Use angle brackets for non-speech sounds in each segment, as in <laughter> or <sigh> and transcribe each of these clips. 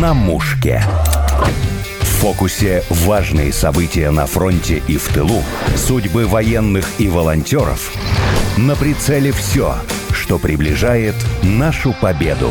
на мушке. В фокусе важные события на фронте и в тылу, судьбы военных и волонтеров. На прицеле все, что приближает нашу победу.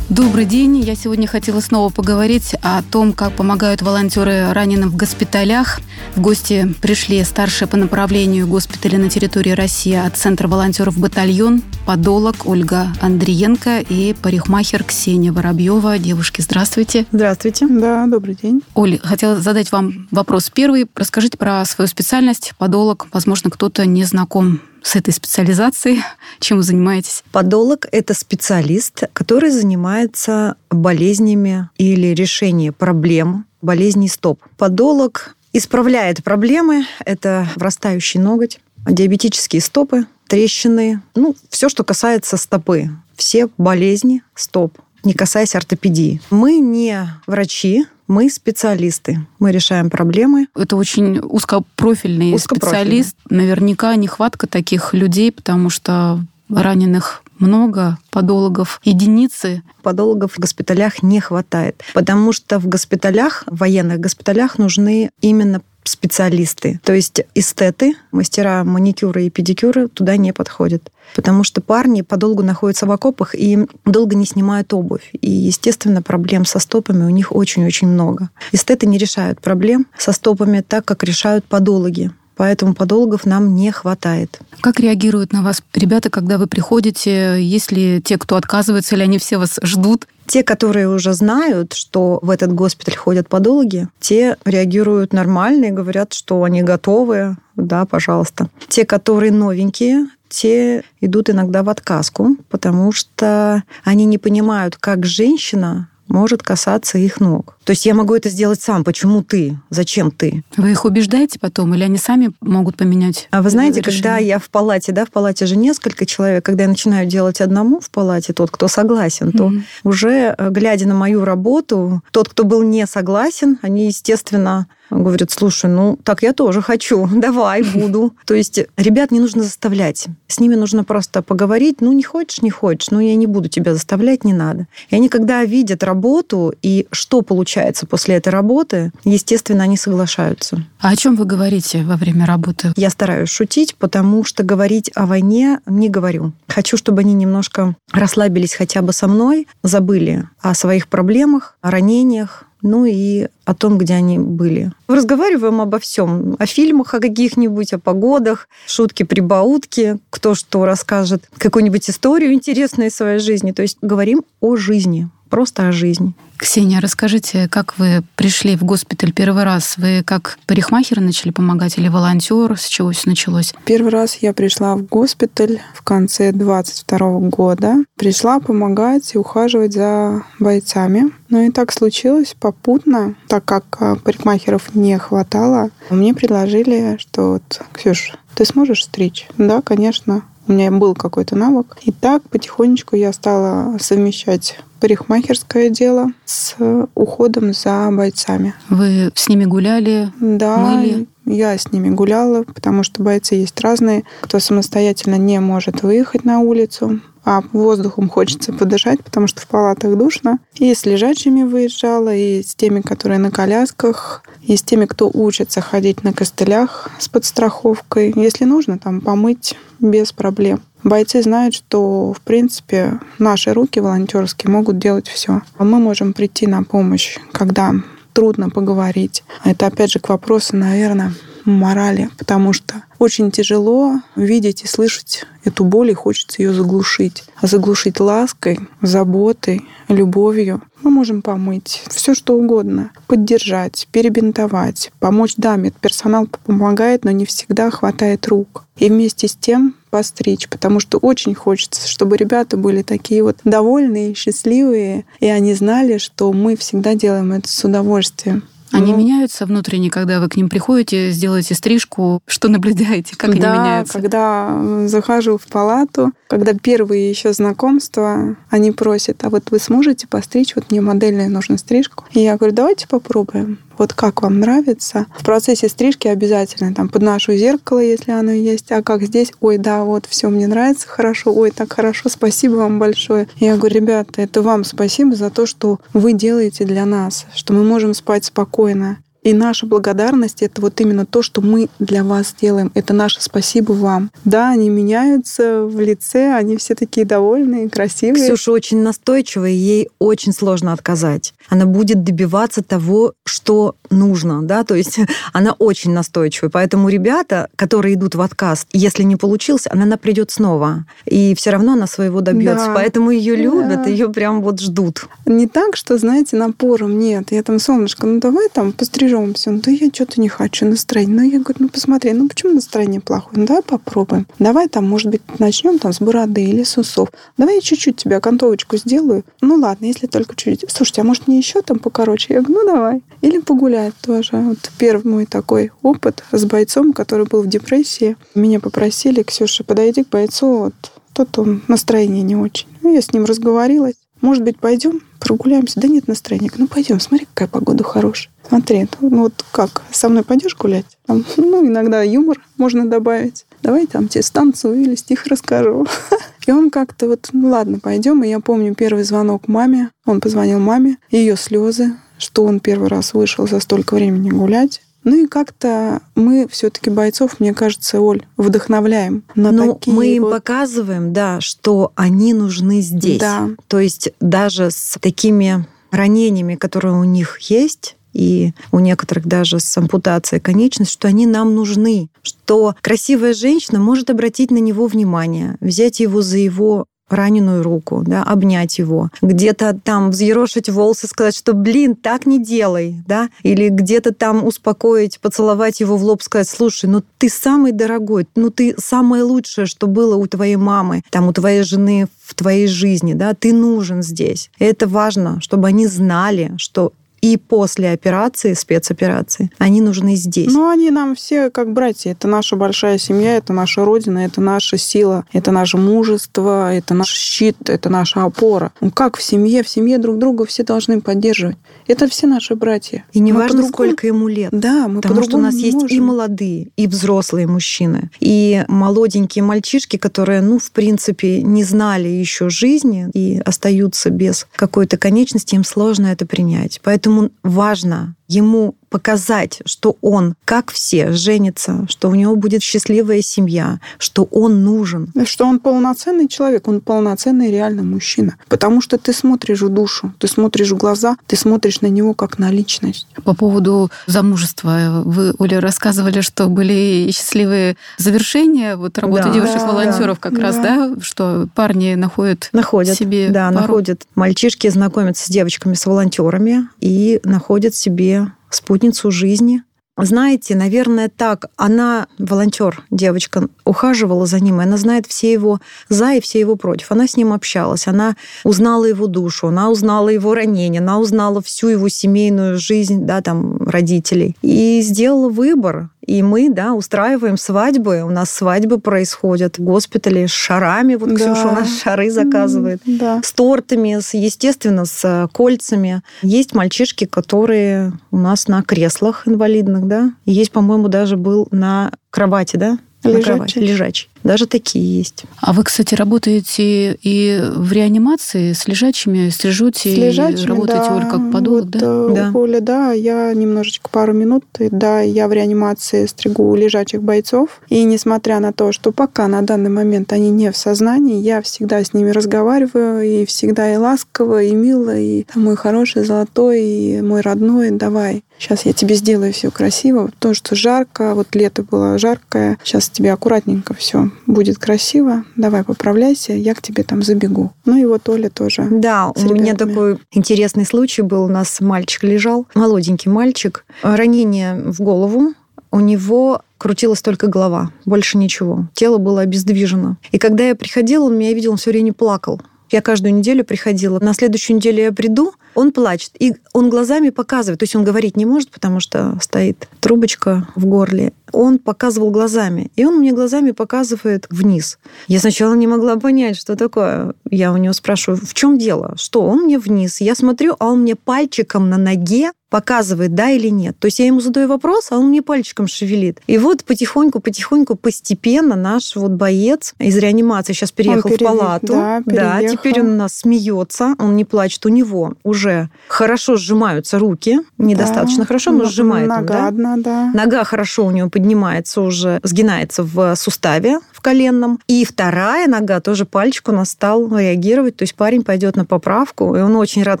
Добрый день. Я сегодня хотела снова поговорить о том, как помогают волонтеры раненым в госпиталях. В гости пришли старшие по направлению госпиталя на территории России от Центра волонтеров «Батальон», подолог Ольга Андриенко и парикмахер Ксения Воробьева. Девушки, здравствуйте. Здравствуйте. Да, добрый день. Оля, хотела задать вам вопрос первый. Расскажите про свою специальность, подолог. Возможно, кто-то не знаком с этой специализацией? Чем вы занимаетесь? Подолог – это специалист, который занимается болезнями или решением проблем болезней стоп. Подолог исправляет проблемы. Это врастающий ноготь, диабетические стопы, трещины, ну, все, что касается стопы. Все болезни стоп, не касаясь ортопедии. Мы не врачи, мы специалисты. Мы решаем проблемы. Это очень узкопрофильный, узкопрофильный. специалист. Наверняка нехватка таких людей, потому что раненых много, подологов единицы. Подологов в госпиталях не хватает, потому что в госпиталях, в военных госпиталях нужны именно специалисты. То есть эстеты, мастера маникюра и педикюра туда не подходят. Потому что парни подолгу находятся в окопах и долго не снимают обувь. И, естественно, проблем со стопами у них очень-очень много. Эстеты не решают проблем со стопами так, как решают подологи. Поэтому подологов нам не хватает. Как реагируют на вас ребята, когда вы приходите? Есть ли те, кто отказывается, или они все вас ждут? Те, которые уже знают, что в этот госпиталь ходят подологи, те реагируют нормально и говорят, что они готовы, да, пожалуйста. Те, которые новенькие, те идут иногда в отказку, потому что они не понимают, как женщина может касаться их ног. То есть я могу это сделать сам. Почему ты? Зачем ты? Вы их убеждаете потом, или они сами могут поменять? А вы знаете, решение? когда я в палате, да, в палате же несколько человек, когда я начинаю делать одному в палате, тот, кто согласен, mm-hmm. то уже э, глядя на мою работу, тот, кто был не согласен, они, естественно, говорят, слушай, ну так я тоже хочу, <laughs> давай, <laughs> буду. То есть ребят не нужно заставлять. С ними нужно просто поговорить, ну не хочешь, не хочешь, ну я не буду тебя заставлять, не надо. И они, когда видят работу и что получается после этой работы, естественно, они соглашаются. А о чем вы говорите во время работы? Я стараюсь шутить, потому что говорить о войне не говорю. Хочу, чтобы они немножко расслабились хотя бы со мной, забыли о своих проблемах, о ранениях, ну и о том, где они были. Разговариваем обо всем, о фильмах о каких-нибудь, о погодах, шутки, прибаутки, кто что расскажет, какую-нибудь историю интересную из своей жизни. То есть говорим о жизни, просто о жизни. Ксения, расскажите, как вы пришли в госпиталь первый раз? Вы как парикмахер начали помогать или волонтер? С чего все началось? Первый раз я пришла в госпиталь в конце 22 года. Пришла помогать и ухаживать за бойцами. Но и так случилось попутно, так как а, парикмахеров не хватало. Мне предложили, что вот, Ксюш, ты сможешь стричь? Да, конечно. У меня был какой-то навык. И так потихонечку я стала совмещать парикмахерское дело с уходом за бойцами. Вы с ними гуляли? Да, мыли? я с ними гуляла, потому что бойцы есть разные. Кто самостоятельно не может выехать на улицу, а воздухом хочется подышать, потому что в палатах душно. И с лежачими выезжала, и с теми, которые на колясках, и с теми, кто учится ходить на костылях с подстраховкой. Если нужно, там помыть без проблем. Бойцы знают, что, в принципе, наши руки волонтерские могут делать все. А мы можем прийти на помощь, когда трудно поговорить. Это, опять же, к вопросу, наверное, морали, потому что очень тяжело видеть и слышать эту боль, и хочется ее заглушить. А заглушить лаской, заботой, любовью. Мы можем помыть все, что угодно. Поддержать, перебинтовать, помочь. Да, медперсонал помогает, но не всегда хватает рук. И вместе с тем постричь, потому что очень хочется, чтобы ребята были такие вот довольные, счастливые, и они знали, что мы всегда делаем это с удовольствием. Они ну, меняются внутренне, когда вы к ним приходите, сделаете стрижку? <laughs> Что наблюдаете? Как да, они меняются? когда захожу в палату, когда первые еще знакомства, они просят, а вот вы сможете постричь? Вот мне модельная нужна стрижку. И я говорю, давайте попробуем. Вот как вам нравится. В процессе стрижки обязательно там подношу зеркало, если оно есть, а как здесь, ой, да, вот все мне нравится хорошо, ой, так хорошо, спасибо вам большое. Я говорю, ребята, это вам спасибо за то, что вы делаете для нас, что мы можем спать спокойно. И наша благодарность — это вот именно то, что мы для вас делаем. Это наше спасибо вам. Да, они меняются в лице, они все такие довольные, красивые. Ксюша очень настойчивая, ей очень сложно отказать. Она будет добиваться того, что нужно, да, то есть <laughs> она очень настойчивая. Поэтому ребята, которые идут в отказ, если не получился, она придет снова. И все равно она своего добьется. Да. Поэтому ее любят, да. ее прям вот ждут. Не так, что, знаете, напором. Нет, я там, солнышко, ну давай там пострижем беремся. Ну, да я что-то не хочу настроение. Ну, я говорю, ну, посмотри, ну, почему настроение плохое? Ну, давай попробуем. Давай там, может быть, начнем там с бороды или с усов. Давай я чуть-чуть тебе окантовочку сделаю. Ну, ладно, если только чуть-чуть. Слушайте, а может, мне еще там покороче? Я говорю, ну, давай. Или погулять тоже. Вот первый мой такой опыт с бойцом, который был в депрессии. Меня попросили, Ксюша, подойди к бойцу, вот тот он настроение не очень. Ну, я с ним разговорилась. Может быть, пойдем прогуляемся? Да нет настроения. Ну, пойдем, смотри, какая погода хорошая. Смотри, ну вот как, со мной пойдешь гулять? Там, ну, иногда юмор можно добавить. Давай там тебе станцию или стих расскажу. <laughs> И он как-то вот, ну ладно, пойдем. И я помню первый звонок маме. Он позвонил маме, ее слезы, что он первый раз вышел за столько времени гулять. Ну и как-то мы все-таки бойцов, мне кажется, Оль, вдохновляем на ну, такие мы им вот... показываем, да, что они нужны здесь. Да. То есть даже с такими ранениями, которые у них есть, и у некоторых даже с ампутацией конечности, что они нам нужны, что красивая женщина может обратить на него внимание, взять его за его раненую руку, да, обнять его, где-то там взъерошить волосы, сказать, что, блин, так не делай, да, или где-то там успокоить, поцеловать его в лоб, сказать, слушай, ну ты самый дорогой, ну ты самое лучшее, что было у твоей мамы, там, у твоей жены в твоей жизни, да, ты нужен здесь. И это важно, чтобы они знали, что и после операции, спецоперации, они нужны здесь. Ну, они нам все как братья. Это наша большая семья, это наша родина, это наша сила, это наше мужество, это наш щит, это наша опора. Ну, как в семье? В семье друг друга все должны поддерживать. Это все наши братья. И не важно, сколько ему лет. Да, мы Потому что у нас есть и молодые, и взрослые мужчины, и молоденькие мальчишки, которые, ну, в принципе, не знали еще жизни и остаются без какой-то конечности, им сложно это принять. Поэтому поэтому важно ему показать, что он, как все, женится, что у него будет счастливая семья, что он нужен. Что он полноценный человек, он полноценный реально мужчина. Потому что ты смотришь в душу, ты смотришь в глаза, ты смотришь на него как на личность. По поводу замужества, вы, Оля, рассказывали, что были счастливые завершения вот работы да, девушек-волонтеров да, как да. раз, да, что парни находят, находят себе Да, пару. находят. Мальчишки знакомятся с девочками, с волонтерами и находят себе спутницу жизни. Знаете, наверное, так. Она, волонтер, девочка, ухаживала за ним, и она знает все его за и все его против. Она с ним общалась, она узнала его душу, она узнала его ранение, она узнала всю его семейную жизнь, да, там, родителей. И сделала выбор. И мы, да, устраиваем свадьбы. У нас свадьбы происходят в госпитале с шарами. Вот да. Ксюша у нас шары заказывает. Да. С тортами, с, естественно, с э, кольцами. Есть мальчишки, которые у нас на креслах инвалидных, да. Есть, по-моему, даже был на кровати, да? Лежачий. Лежачий. Даже такие есть. А вы, кстати, работаете и в реанимации с лежачими, стрижете, с лежачими, работаете, да. Как подолог, вот, да? Э, да? Оля, да, я немножечко пару минут, да, я в реанимации стригу лежачих бойцов. И несмотря на то, что пока на данный момент они не в сознании, я всегда с ними разговариваю, и всегда и ласково, и мило, и мой хороший, золотой, и мой родной, давай, сейчас я тебе сделаю все красиво. То, что жарко, вот лето было жаркое, сейчас тебе аккуратненько все будет красиво, давай поправляйся, я к тебе там забегу. Ну и вот Оля тоже. Да, у меня такой интересный случай был. У нас мальчик лежал, молоденький мальчик, ранение в голову, у него крутилась только голова, больше ничего. Тело было обездвижено. И когда я приходила, он меня видел, он все время плакал. Я каждую неделю приходила. На следующую неделю я приду, он плачет. И он глазами показывает. То есть он говорить не может, потому что стоит трубочка в горле. Он показывал глазами. И он мне глазами показывает вниз. Я сначала не могла понять, что такое. Я у него спрашиваю, в чем дело? Что? Он мне вниз. Я смотрю, а он мне пальчиком на ноге показывает, да или нет. То есть я ему задаю вопрос, а он мне пальчиком шевелит. И вот потихоньку, потихоньку, постепенно наш вот боец из реанимации сейчас переехал пере... в палату. Да, да, теперь он у нас смеется, он не плачет. У него уже хорошо сжимаются руки, недостаточно да. хорошо, но сжимает Нога он, да? одна, да. Нога хорошо у него поднимается уже, сгинается в суставе в коленном. И вторая нога тоже пальчик у нас стал реагировать. То есть парень пойдет на поправку, и он очень рад,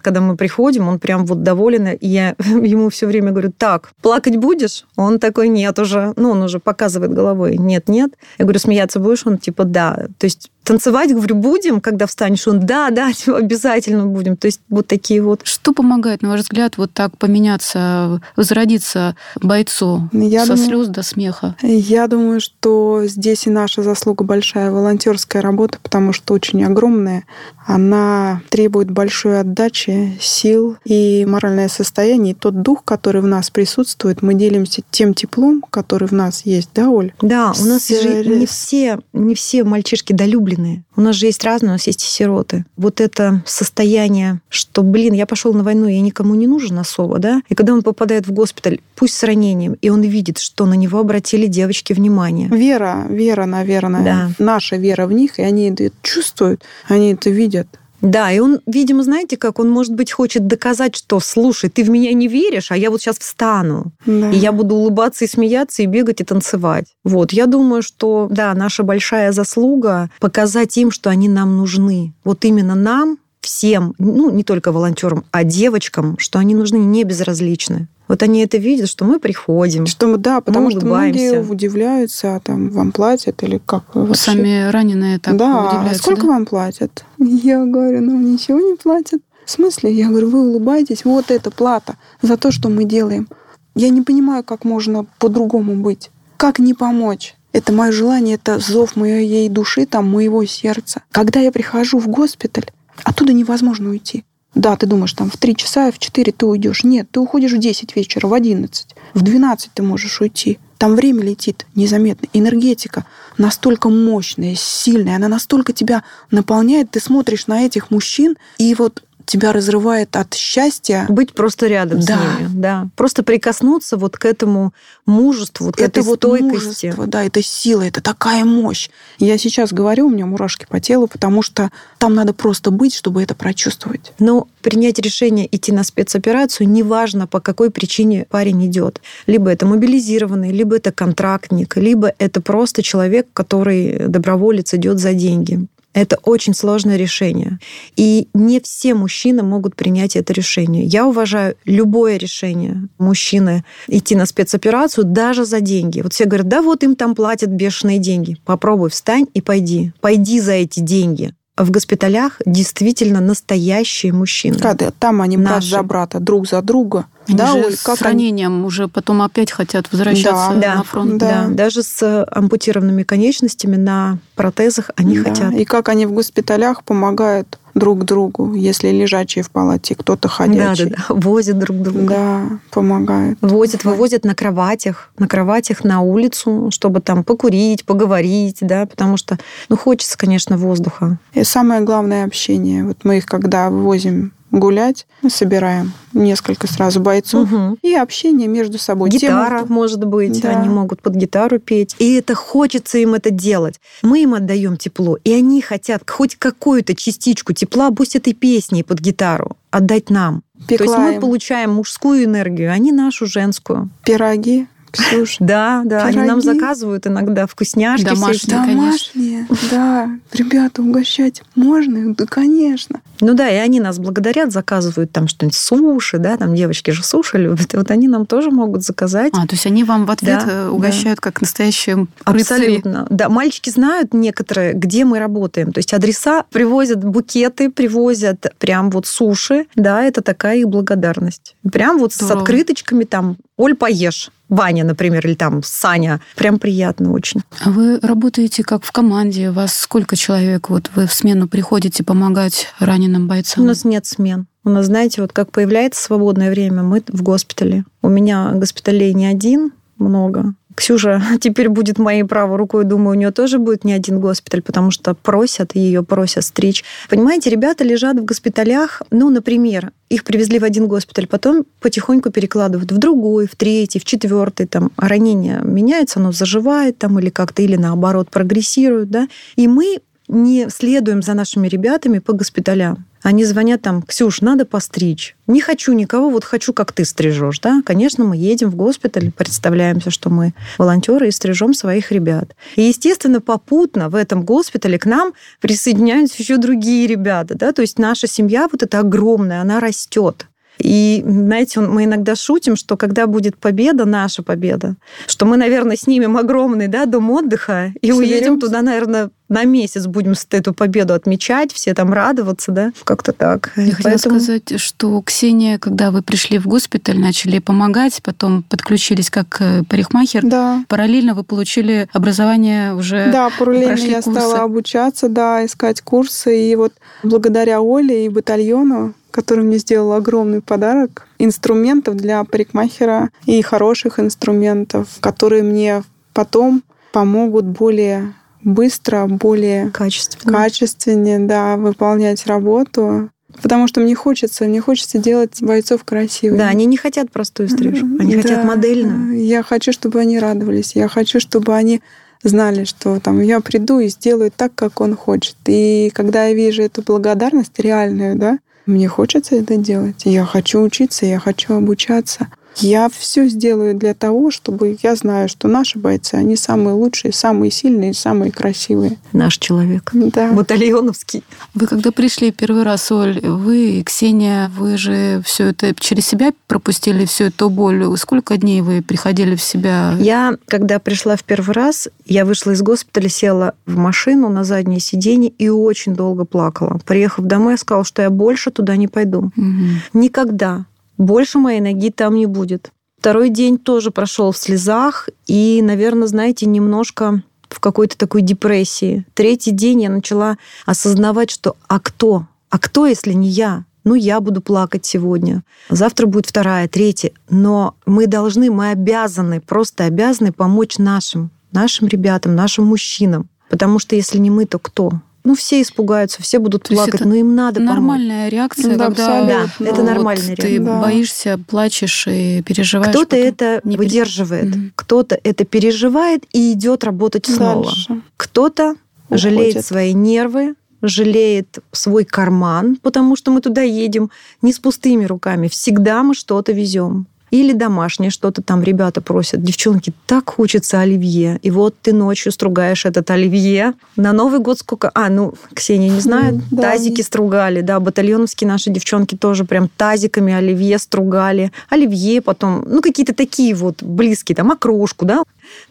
когда мы приходим, он прям вот доволен. И я <laughs> ему все время говорю, так, плакать будешь? Он такой, нет уже. Ну, он уже показывает головой, нет, нет. Я говорю, смеяться будешь? Он типа, да. То есть танцевать, говорю, будем, когда встанешь? Он, да, да, <laughs> обязательно будем. То есть вот такие вот. Что помогает, на ваш взгляд, вот так поменяться, возродиться бойцу я со думаю, слез до смеха? Я думаю, что здесь и наша заслуга большая волонтерская работа, потому что очень огромная. Она требует большой отдачи, сил и моральное состояние. И тот дух, который в нас присутствует, мы делимся тем теплом, который в нас есть, да, Оль? Да, у нас же не все, не все мальчишки долюбленные возлюбленные. У нас же есть разные, у нас есть и сироты. Вот это состояние, что, блин, я пошел на войну, я никому не нужен особо, да? И когда он попадает в госпиталь, пусть с ранением, и он видит, что на него обратили девочки внимание. Вера, вера, наверное. Да. Наша вера в них, и они это чувствуют, они это видят. Да, и он, видимо, знаете, как он, может быть, хочет доказать, что, слушай, ты в меня не веришь, а я вот сейчас встану, да. и я буду улыбаться и смеяться, и бегать, и танцевать. Вот, я думаю, что, да, наша большая заслуга показать им, что они нам нужны. Вот именно нам, всем, ну, не только волонтерам, а девочкам, что они нужны не безразличны. Вот они это видят, что мы приходим. Что мы, да, потому мы что многие удивляются, а там вам платят или как вообще? Сами раненые так да, удивляются. А сколько да? вам платят? <laughs> Я говорю, нам ничего не платят. В смысле? Я говорю, вы улыбаетесь, вот это плата за то, что мы делаем. Я не понимаю, как можно по-другому быть. Как не помочь? Это мое желание, это зов моей души, там, моего сердца. Когда я прихожу в госпиталь, оттуда невозможно уйти. Да, ты думаешь, там в 3 часа, в 4 ты уйдешь. Нет, ты уходишь в 10 вечера, в 11. В 12 ты можешь уйти. Там время летит незаметно. Энергетика настолько мощная, сильная, она настолько тебя наполняет. Ты смотришь на этих мужчин, и вот тебя разрывает от счастья. Быть просто рядом да. с ними, да. Просто прикоснуться вот к этому мужеству, вот к это этой вот стойкости. Мужество, да, это сила, это такая мощь. Я сейчас говорю, у меня мурашки по телу, потому что там надо просто быть, чтобы это прочувствовать. Но принять решение идти на спецоперацию, неважно, по какой причине парень идет. Либо это мобилизированный, либо это контрактник, либо это просто человек, который доброволец идет за деньги. Это очень сложное решение. И не все мужчины могут принять это решение. Я уважаю любое решение мужчины идти на спецоперацию даже за деньги. Вот все говорят, да вот им там платят бешеные деньги. Попробуй, встань и пойди. Пойди за эти деньги в госпиталях действительно настоящие мужчины. Когда там они Наши. брат за брата, друг за друга. Они да, же как с ранением они... уже потом опять хотят возвращаться да, на фронт. Да. да, даже с ампутированными конечностями на протезах они да. хотят. И как они в госпиталях помогают друг другу, если лежачие в палате, кто-то ходячий. Да, да, да. Возят друг друга. Да, помогают. Возят, вывозят на кроватях, на кроватях на улицу, чтобы там покурить, поговорить, да, потому что, ну, хочется, конечно, воздуха. И самое главное общение. Вот мы их, когда вывозим гулять. Собираем несколько сразу бойцов угу. и общение между собой. Гитара, Тему, может быть, да. они могут под гитару петь. И это хочется им это делать. Мы им отдаем тепло, и они хотят хоть какую-то частичку тепла, пусть этой песней под гитару, отдать нам. Пеклаем. То есть мы получаем мужскую энергию, а не нашу женскую. Пироги Ксюш. Да, да, Пироги. они нам заказывают иногда вкусняшки. Домашние, Домашние, да. Ребята, угощать можно? Да, конечно. Ну да, и они нас благодарят, заказывают там что-нибудь суши, да, там девочки же суши любят, и вот они нам тоже могут заказать. А, то есть они вам в ответ да, э, угощают да. как настоящие Абсолютно. Да, мальчики знают некоторые, где мы работаем. То есть адреса привозят букеты, привозят прям вот суши, да, это такая их благодарность. Прям вот Здорово. с открыточками там «Оль, поешь». Ваня, например, или там Саня. Прям приятно очень. А вы работаете как в команде? У вас сколько человек? Вот вы в смену приходите помогать раненым бойцам? У нас нет смен. У нас, знаете, вот как появляется свободное время, мы в госпитале. У меня госпиталей не один, много. Ксюша <laughs> теперь будет моей правой рукой, думаю, у нее тоже будет не один госпиталь, потому что просят ее, просят стричь. Понимаете, ребята лежат в госпиталях, ну, например, их привезли в один госпиталь, потом потихоньку перекладывают в другой, в третий, в четвертый, там ранение меняется, оно заживает там или как-то, или наоборот прогрессирует, да, и мы не следуем за нашими ребятами по госпиталям. Они звонят там, Ксюш, надо постричь. Не хочу никого, вот хочу, как ты стрижешь. Да? Конечно, мы едем в госпиталь, представляемся, что мы волонтеры и стрижем своих ребят. И, естественно, попутно в этом госпитале к нам присоединяются еще другие ребята. Да? То есть наша семья вот эта огромная, она растет. И, знаете, мы иногда шутим, что когда будет победа, наша победа, что мы, наверное, снимем огромный да, дом отдыха и Соберемся. уедем туда, наверное, на месяц будем эту победу отмечать, все там радоваться, да, как-то так. Я Поэтому... хотела сказать, что Ксения, когда вы пришли в госпиталь, начали помогать, потом подключились как э, парикмахер, да. параллельно вы получили образование уже Да, параллельно я курсы. стала обучаться, да, искать курсы, и вот благодаря Оле и батальону который мне сделал огромный подарок инструментов для парикмахера и хороших инструментов, которые мне потом помогут более быстро, более качественно, качественнее да, выполнять работу. Потому что мне хочется, мне хочется делать бойцов красивыми. Да, они не хотят простую стрижку, они да, хотят модельную. Я хочу, чтобы они радовались, я хочу, чтобы они знали, что там я приду и сделаю так, как он хочет. И когда я вижу эту благодарность реальную, да, мне хочется это делать. Я хочу учиться, я хочу обучаться. Я все сделаю для того, чтобы я знаю, что наши бойцы, они самые лучшие, самые сильные, самые красивые. Наш человек. Да. Батальоновский. Вы когда пришли первый раз, Оль, вы и Ксения, вы же все это через себя пропустили, всю эту боль. Сколько дней вы приходили в себя? Я, когда пришла в первый раз, я вышла из госпиталя, села в машину на заднее сиденье и очень долго плакала. Приехав домой, я сказала, что я больше туда не пойду. Угу. Никогда больше моей ноги там не будет. Второй день тоже прошел в слезах и, наверное, знаете, немножко в какой-то такой депрессии. Третий день я начала осознавать, что а кто? А кто, если не я? Ну, я буду плакать сегодня. Завтра будет вторая, третья. Но мы должны, мы обязаны, просто обязаны помочь нашим, нашим ребятам, нашим мужчинам. Потому что если не мы, то кто? Ну, все испугаются, все будут То плакать, но им надо нормальная помочь. реакция, да, когда да, ну, это нормальная вот реакция. Ты да. боишься, плачешь и переживаешь. Кто-то это не выдерживает, mm-hmm. кто-то это переживает и идет работать снова. Кто-то Уходит. жалеет свои нервы, жалеет свой карман, потому что мы туда едем не с пустыми руками. Всегда мы что-то везем. Или домашнее что-то там ребята просят. Девчонки, так хочется оливье. И вот ты ночью стругаешь этот оливье. На Новый год сколько... А, ну, Ксения не знает. <laughs> Да. Тазики стругали, да. Батальоновские наши девчонки тоже прям тазиками оливье стругали. Оливье потом, ну, какие-то такие вот близкие, там, окрошку, да.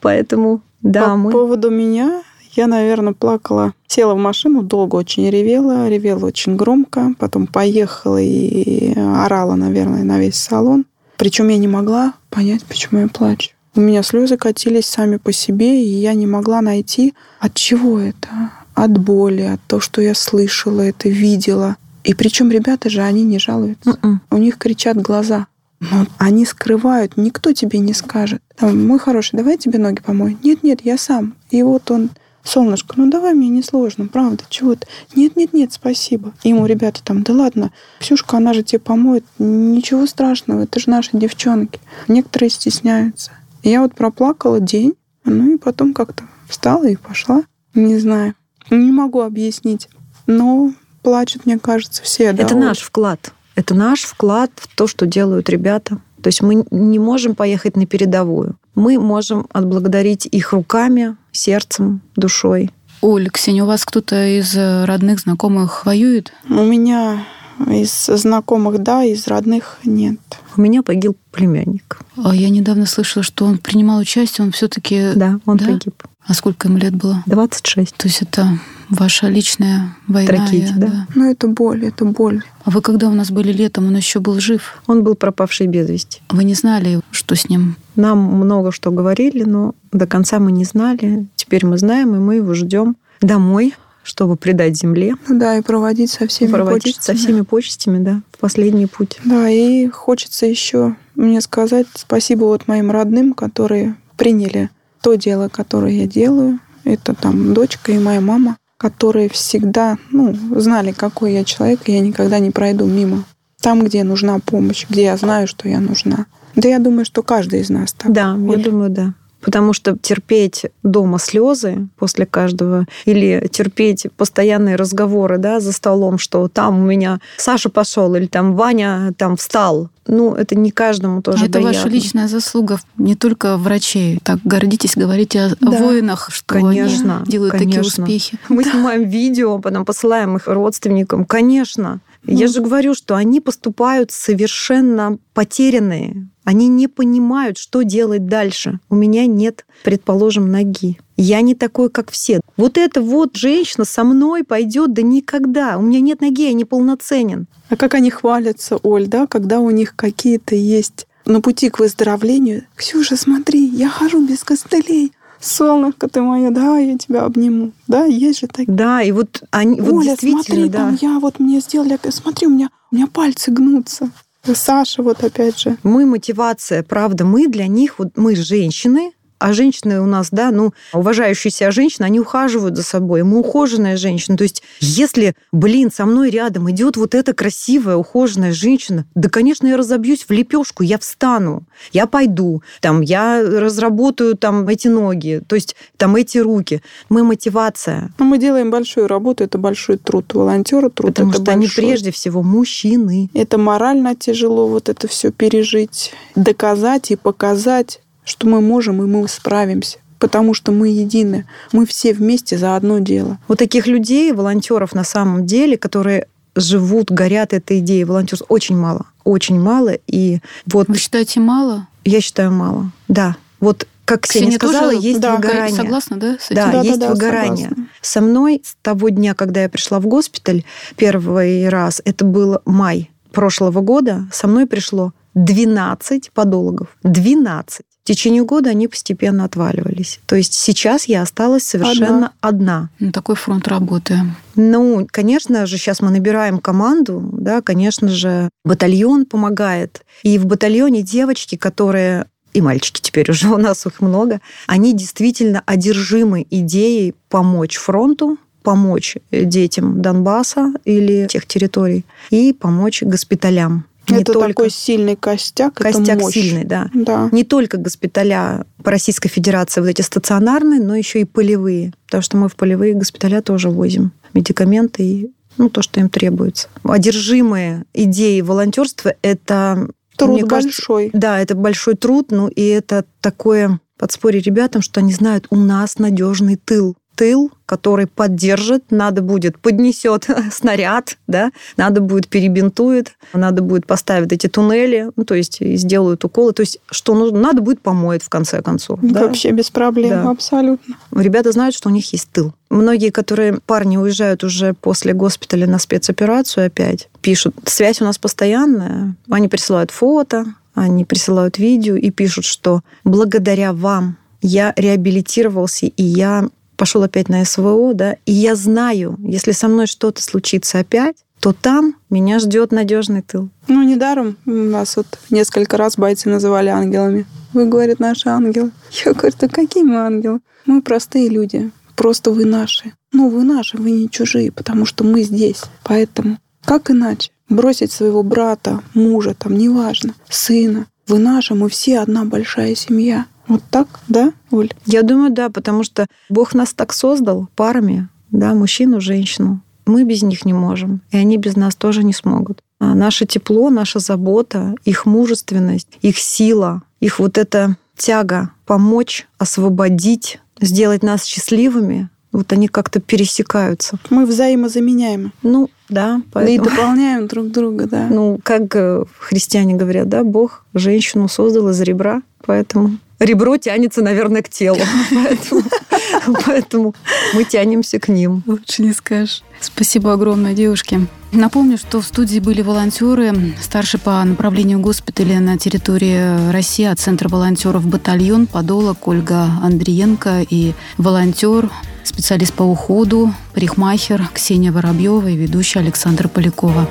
Поэтому, да, По мы... поводу меня, я, наверное, плакала. Села в машину, долго очень ревела, ревела очень громко. Потом поехала и орала, наверное, на весь салон. Причем я не могла понять, почему я плачу. У меня слезы катились сами по себе, и я не могла найти, от чего это. От боли, от того, что я слышала это, видела. И причем ребята же, они не жалуются. Mm-mm. М-м. У них кричат глаза. Но они скрывают, никто тебе не скажет. Мой хороший, давай тебе ноги помой. Нет, нет, я сам. И вот он солнышко, ну давай мне не сложно, правда, чего ты? Нет, нет, нет, спасибо. И ему ребята там, да ладно, Ксюшка, она же тебе помоет, ничего страшного, это же наши девчонки. Некоторые стесняются. И я вот проплакала день, ну и потом как-то встала и пошла. Не знаю, не могу объяснить, но плачут, мне кажется, все. Это да, наш вклад. Это наш вклад в то, что делают ребята. То есть мы не можем поехать на передовую. Мы можем отблагодарить их руками, сердцем, душой. Оль, Ксения, у вас кто-то из родных, знакомых воюет? У меня из знакомых да, из родных нет. У меня погиб племянник. А я недавно слышала, что он принимал участие, он все-таки. Да, он да? погиб. А сколько ему лет было? 26. То есть это ваша личная война. Трагедия, да? да. Ну, это боль, это боль. А вы когда у нас были летом, он еще был жив? Он был пропавший без вести. Вы не знали, что с ним? Нам много что говорили, но до конца мы не знали. Теперь мы знаем, и мы его ждем домой, чтобы предать земле. Ну да, и проводить со всеми проводить почестями. со всеми почестями, да, в последний путь. Да, и хочется еще мне сказать спасибо вот моим родным, которые приняли то дело, которое я делаю. Это там дочка и моя мама, которые всегда ну, знали, какой я человек, и я никогда не пройду мимо. Там, где нужна помощь, где я знаю, что я нужна. Да я думаю, что каждый из нас так. Да, Оль. я думаю, да. Потому что терпеть дома слезы после каждого или терпеть постоянные разговоры да, за столом, что там у меня Саша пошел или там Ваня там встал, ну, это не каждому тоже а Это ваша личная заслуга, не только врачей. Так гордитесь, говорите о да. воинах, что конечно, они делают конечно. такие успехи. Мы снимаем видео, потом посылаем их родственникам. Конечно. Я ну. же говорю, что они поступают совершенно потерянные. Они не понимают, что делать дальше. У меня нет, предположим, ноги. Я не такой, как все. Вот эта вот женщина со мной пойдет, да никогда. У меня нет ноги, я неполноценен. А как они хвалятся, Оль, да, когда у них какие-то есть на пути к выздоровлению. Ксюша, смотри, я хожу без костылей солнышко ты мое, да, я тебя обниму. Да, есть же такие. Да, и вот они вот Оля, действительно, смотри, да. там я вот мне сделали, смотри, у меня, у меня пальцы гнутся. Саша вот опять же. Мы мотивация, правда, мы для них, вот мы женщины, а женщины у нас, да, ну, уважающие себя женщины, они ухаживают за собой. Мы ухоженная женщина. То есть, если, блин, со мной рядом идет вот эта красивая, ухоженная женщина, да, конечно, я разобьюсь в лепешку, я встану, я пойду, там, я разработаю там эти ноги, то есть там эти руки. Мы мотивация. Но мы делаем большую работу, это большой труд волонтера, труд Потому это что большой. они прежде всего мужчины. Это морально тяжело вот это все пережить, доказать и показать что мы можем и мы справимся потому что мы едины, мы все вместе за одно дело. Вот таких людей, волонтеров на самом деле, которые живут, горят этой идеей волонтерства, очень мало, очень мало. И вот вы считаете мало? Я считаю мало, да. Вот как Ксения, Ксения сказала, тоже, есть да, выгорание. Согласна, да? С этим? Да, да, есть да, выгорание. Согласна. Со мной с того дня, когда я пришла в госпиталь первый раз, это был май прошлого года, со мной пришло 12 подологов. 12. В течение года они постепенно отваливались. То есть сейчас я осталась совершенно одна. одна. Ну, такой фронт работы. Ну, конечно же, сейчас мы набираем команду, да, конечно же, батальон помогает. И в батальоне девочки, которые и мальчики теперь уже <laughs> у нас их много, они действительно одержимы идеей помочь фронту, помочь детям Донбасса или тех территорий и помочь госпиталям. Не это только... такой сильный костяк, костяк это мощь. сильный, да. да. Не только госпиталя по Российской Федерации вот эти стационарные, но еще и полевые, потому что мы в полевые госпиталя тоже возим медикаменты и ну, то, что им требуется. Одержимые идеи волонтерства – это труд мне большой. Кажется, да, это большой труд, ну и это такое подспорье ребятам, что они знают, у нас надежный тыл тыл, который поддержит, надо будет поднесет <laughs> снаряд, да, надо будет перебинтует, надо будет поставить эти туннели, ну, то есть сделают уколы, то есть что нужно, надо будет помоет в конце концов. Да? Вообще без проблем, да. абсолютно. Ребята знают, что у них есть тыл. Многие, которые парни уезжают уже после госпиталя на спецоперацию опять, пишут, связь у нас постоянная, они присылают фото, они присылают видео и пишут, что благодаря вам я реабилитировался, и я пошел опять на СВО, да, и я знаю, если со мной что-то случится опять, то там меня ждет надежный тыл. Ну, недаром нас вот несколько раз бойцы называли ангелами. Вы, говорят, наши ангелы. Я говорю, да какие мы ангелы? Мы простые люди. Просто вы наши. Ну, вы наши, вы не чужие, потому что мы здесь. Поэтому как иначе? Бросить своего брата, мужа, там, неважно, сына. Вы наши, мы все одна большая семья. Вот так, да, Оль? Я думаю, да, потому что Бог нас так создал парами, да, мужчину, женщину. Мы без них не можем, и они без нас тоже не смогут. А наше тепло, наша забота, их мужественность, их сила, их вот эта тяга помочь, освободить, сделать нас счастливыми, вот они как-то пересекаются. Мы взаимозаменяемы. Ну, да. Поэтому... И дополняем друг друга, да. Ну, как э, христиане говорят, да, Бог женщину создал из ребра, поэтому ребро тянется, наверное, к телу. <laughs> Поэтому, мы тянемся к ним. Лучше не скажешь. Спасибо огромное, девушки. Напомню, что в студии были волонтеры, старший по направлению госпиталя на территории России от Центра волонтеров «Батальон» подолок Ольга Андриенко и волонтер, специалист по уходу, парикмахер Ксения Воробьева и ведущая Александра Полякова.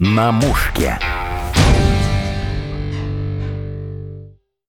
На мушке.